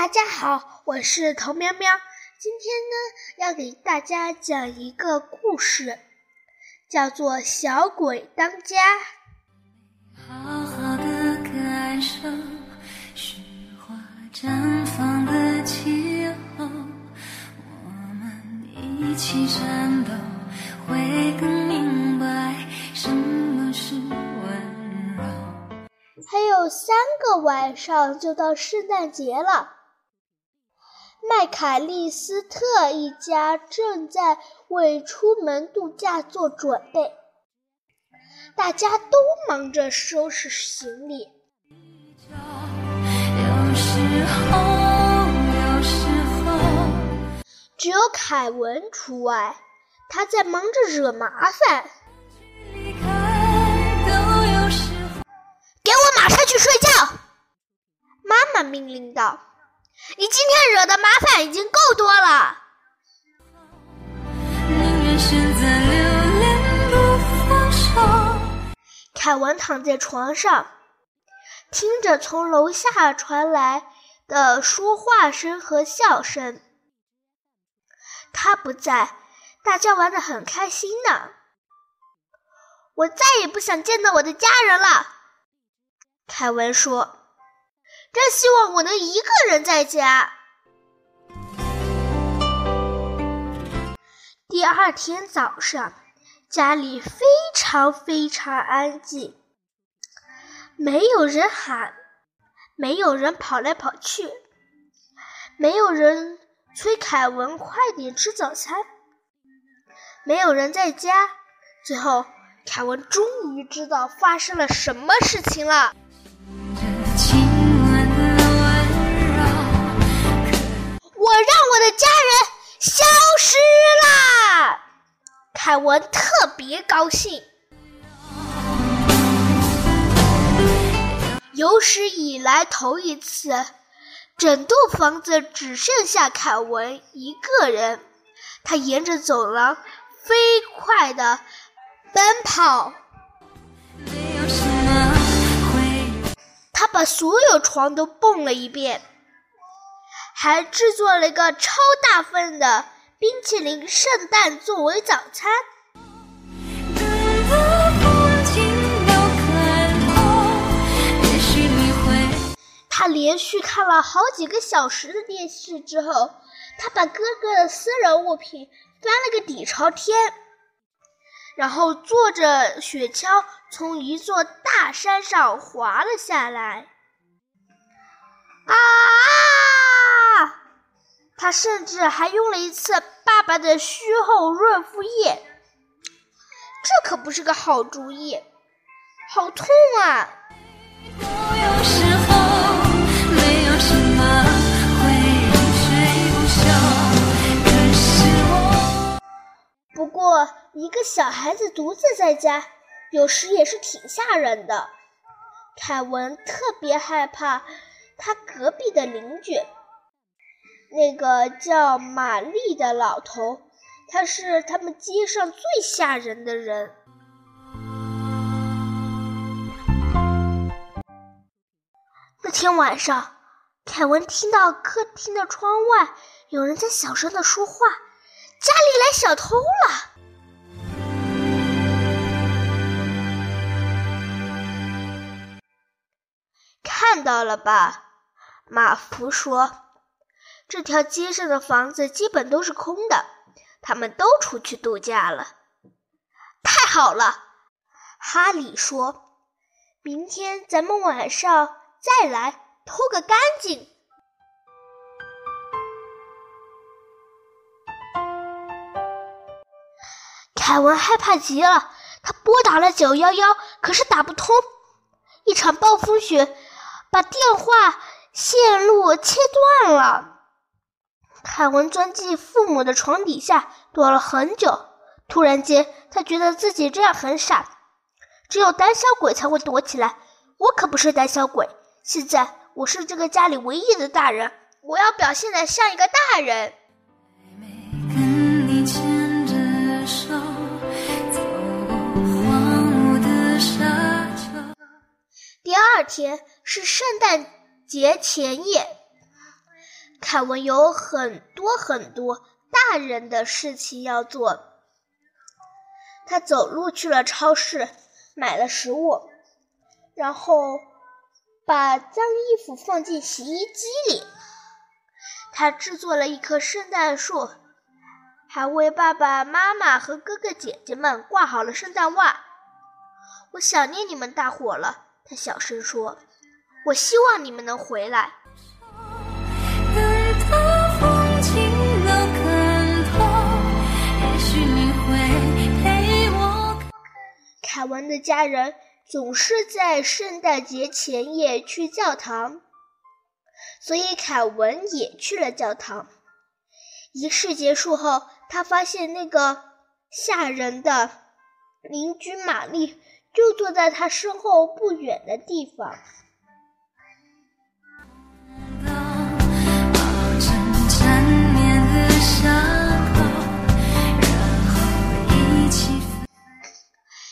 大家好，我是童喵喵。今天呢，要给大家讲一个故事，叫做《小鬼当家》。好好的感受，雪花绽放的气候，我们一起会更明白什么是温柔。还有三个晚上就到圣诞节了。麦凯利斯特一家正在为出门度假做准备，大家都忙着收拾行李。有时候，有时候，只有凯文除外，他在忙着惹麻烦。给我马上去睡觉！妈妈命令道。你今天惹的麻烦已经够多了。凯文躺在床上，听着从楼下传来的说话声和笑声。他不在，大家玩的很开心呢。我再也不想见到我的家人了，凯文说。真希望我能一个人在家。第二天早上，家里非常非常安静，没有人喊，没有人跑来跑去，没有人催凯文快点吃早餐，没有人在家。最后，凯文终于知道发生了什么事情了。凯文特别高兴，有史以来头一次，整栋房子只剩下凯文一个人。他沿着走廊飞快地奔跑，他把所有床都蹦了一遍，还制作了一个超大份的。冰淇淋圣诞作为早餐。他连续看了好几个小时的电视之后，他把哥哥的私人物品翻了个底朝天，然后坐着雪橇从一座大山上滑了下来。啊！他甚至还用了一次爸爸的虚后润肤液，这可不是个好主意，好痛啊！不过，一个小孩子独自在家，有时也是挺吓人的。凯文特别害怕他隔壁的邻居。那个叫玛丽的老头，他是他们街上最吓人的人。那天晚上，凯文听到客厅的窗外有人在小声的说话：“家里来小偷了！”看到了吧？马福说。这条街上的房子基本都是空的，他们都出去度假了。太好了，哈里说：“明天咱们晚上再来偷个干净。”凯文害怕极了，他拨打了九幺幺，可是打不通。一场暴风雪把电话线路切断了。凯文钻进父母的床底下躲了很久。突然间，他觉得自己这样很傻，只有胆小鬼才会躲起来。我可不是胆小鬼。现在我是这个家里唯一的大人，我要表现的像一个大人。第二天是圣诞节前夜。凯文有很多很多大人的事情要做。他走路去了超市，买了食物，然后把脏衣服放进洗衣机里。他制作了一棵圣诞树，还为爸爸妈妈和哥哥姐姐们挂好了圣诞袜。我想念你们大伙了，他小声说。我希望你们能回来。凯文的家人总是在圣诞节前夜去教堂，所以凯文也去了教堂。仪式结束后，他发现那个吓人的邻居玛丽就坐在他身后不远的地方。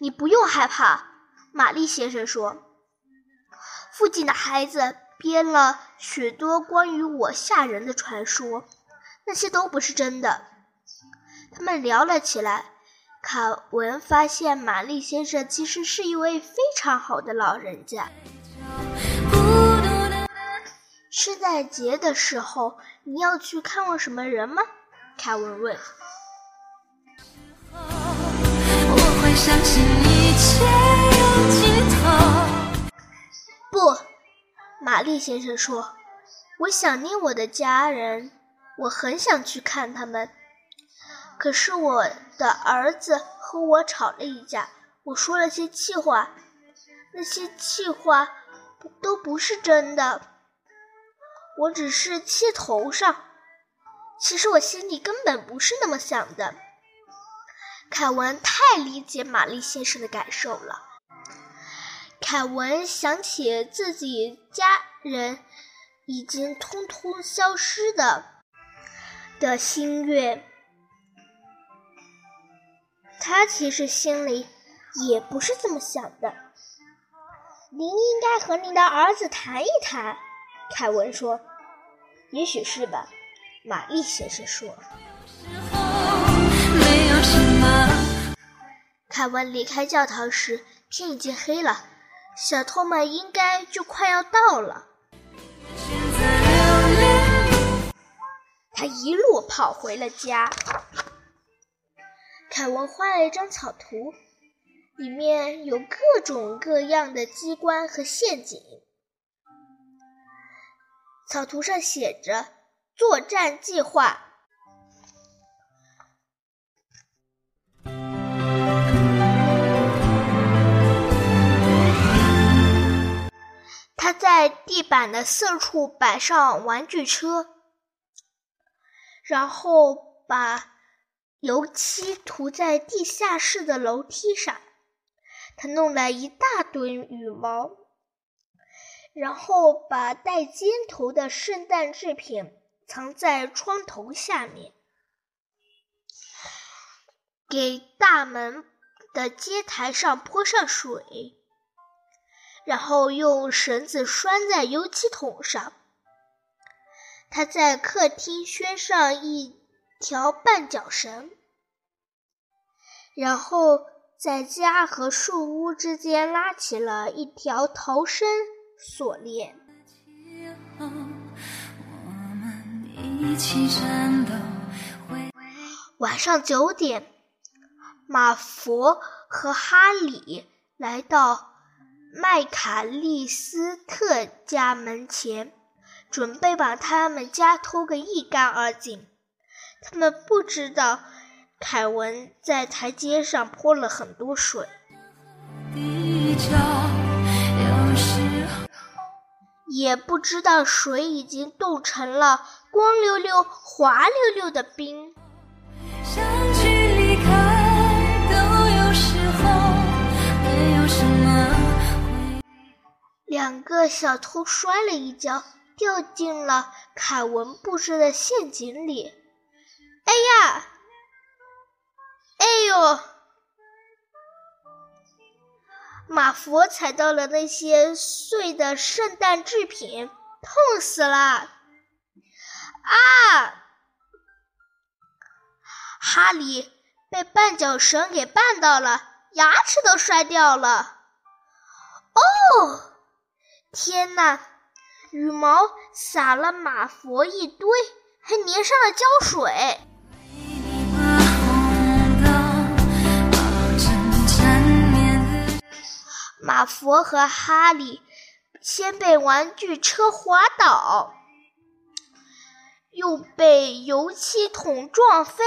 你不用害怕，玛丽先生说。附近的孩子编了许多关于我吓人的传说，那些都不是真的。他们聊了起来。卡文发现玛丽先生其实是一位非常好的老人家。圣诞节的时候，你要去看望什么人吗？凯文问。相信一切有尽头不，玛丽先生说：“我想念我的家人，我很想去看他们。可是我的儿子和我吵了一架，我说了些气话，那些气话都不是真的，我只是气头上。其实我心里根本不是那么想的。”凯文太理解玛丽先生的感受了。凯文想起自己家人已经通通消失的的心愿，他其实心里也不是这么想的。您应该和您的儿子谈一谈，凯文说。也许是吧，玛丽先生说。凯文离开教堂时，天已经黑了，小偷们应该就快要到了。他一路跑回了家。凯文画了一张草图，里面有各种各样的机关和陷阱。草图上写着“作战计划”。他在地板的四处摆上玩具车，然后把油漆涂在地下室的楼梯上。他弄了一大堆羽毛，然后把带尖头的圣诞制品藏在窗头下面，给大门的接台上泼上水。然后用绳子拴在油漆桶上。他在客厅拴上一条绊脚绳，然后在家和树屋之间拉起了一条逃生锁链。晚上九点，马佛和哈里来到。麦卡利斯特家门前，准备把他们家偷个一干二净。他们不知道凯文在台阶上泼了很多水，也不知道水已经冻成了光溜溜、滑溜溜的冰。两个小偷摔了一跤，掉进了凯文布置的陷阱里。哎呀！哎呦！马佛踩到了那些碎的圣诞制品，痛死了！啊！哈利被绊脚绳给绊到了，牙齿都摔掉了。哦，天哪！羽毛撒了马佛一堆，还粘上了胶水。马佛和哈利先被玩具车滑倒，又被油漆桶撞飞。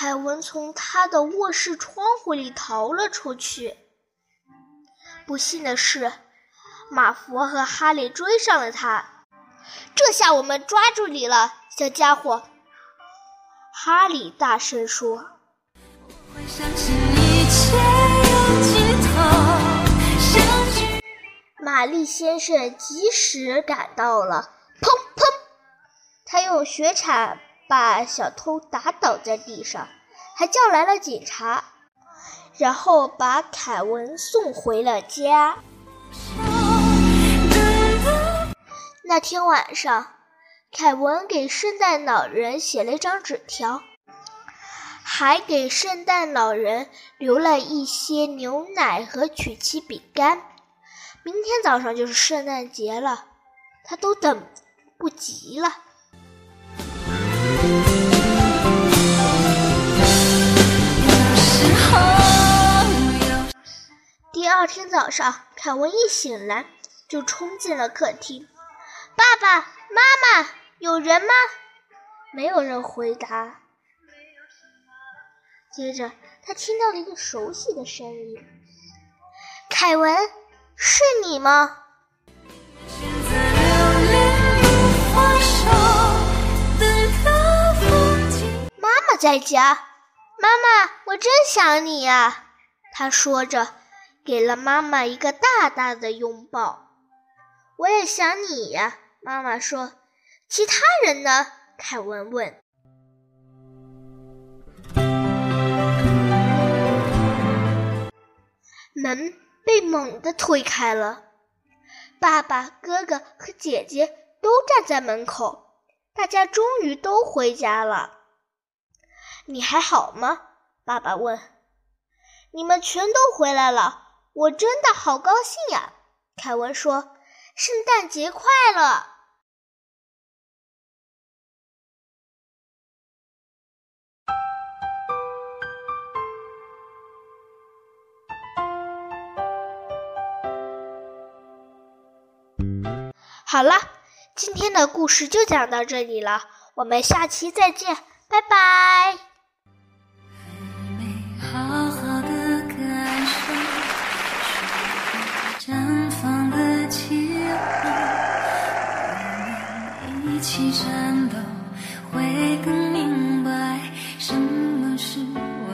凯文从他的卧室窗户里逃了出去。不幸的是，马佛和哈利追上了他。这下我们抓住你了，小家伙！哈利大声说。玛丽先生及时赶到了，砰砰！他用雪铲。把小偷打倒在地上，还叫来了警察，然后把凯文送回了家。那天晚上，凯文给圣诞老人写了一张纸条，还给圣诞老人留了一些牛奶和曲奇饼干。明天早上就是圣诞节了，他都等不及了。第二天早上，凯文一醒来就冲进了客厅。爸爸妈妈，有人吗？没有人回答。接着，他听到了一个熟悉的声音：“凯文，是你吗？”在家。妈妈，我真想你呀！他说着。给了妈妈一个大大的拥抱。我也想你呀，妈妈说。其他人呢？凯文问。门被猛地推开了，爸爸、哥哥和姐姐都站在门口。大家终于都回家了。你还好吗？爸爸问。你们全都回来了。我真的好高兴呀！凯文说：“圣诞节快乐！”好了，今天的故事就讲到这里了，我们下期再见，拜拜。山。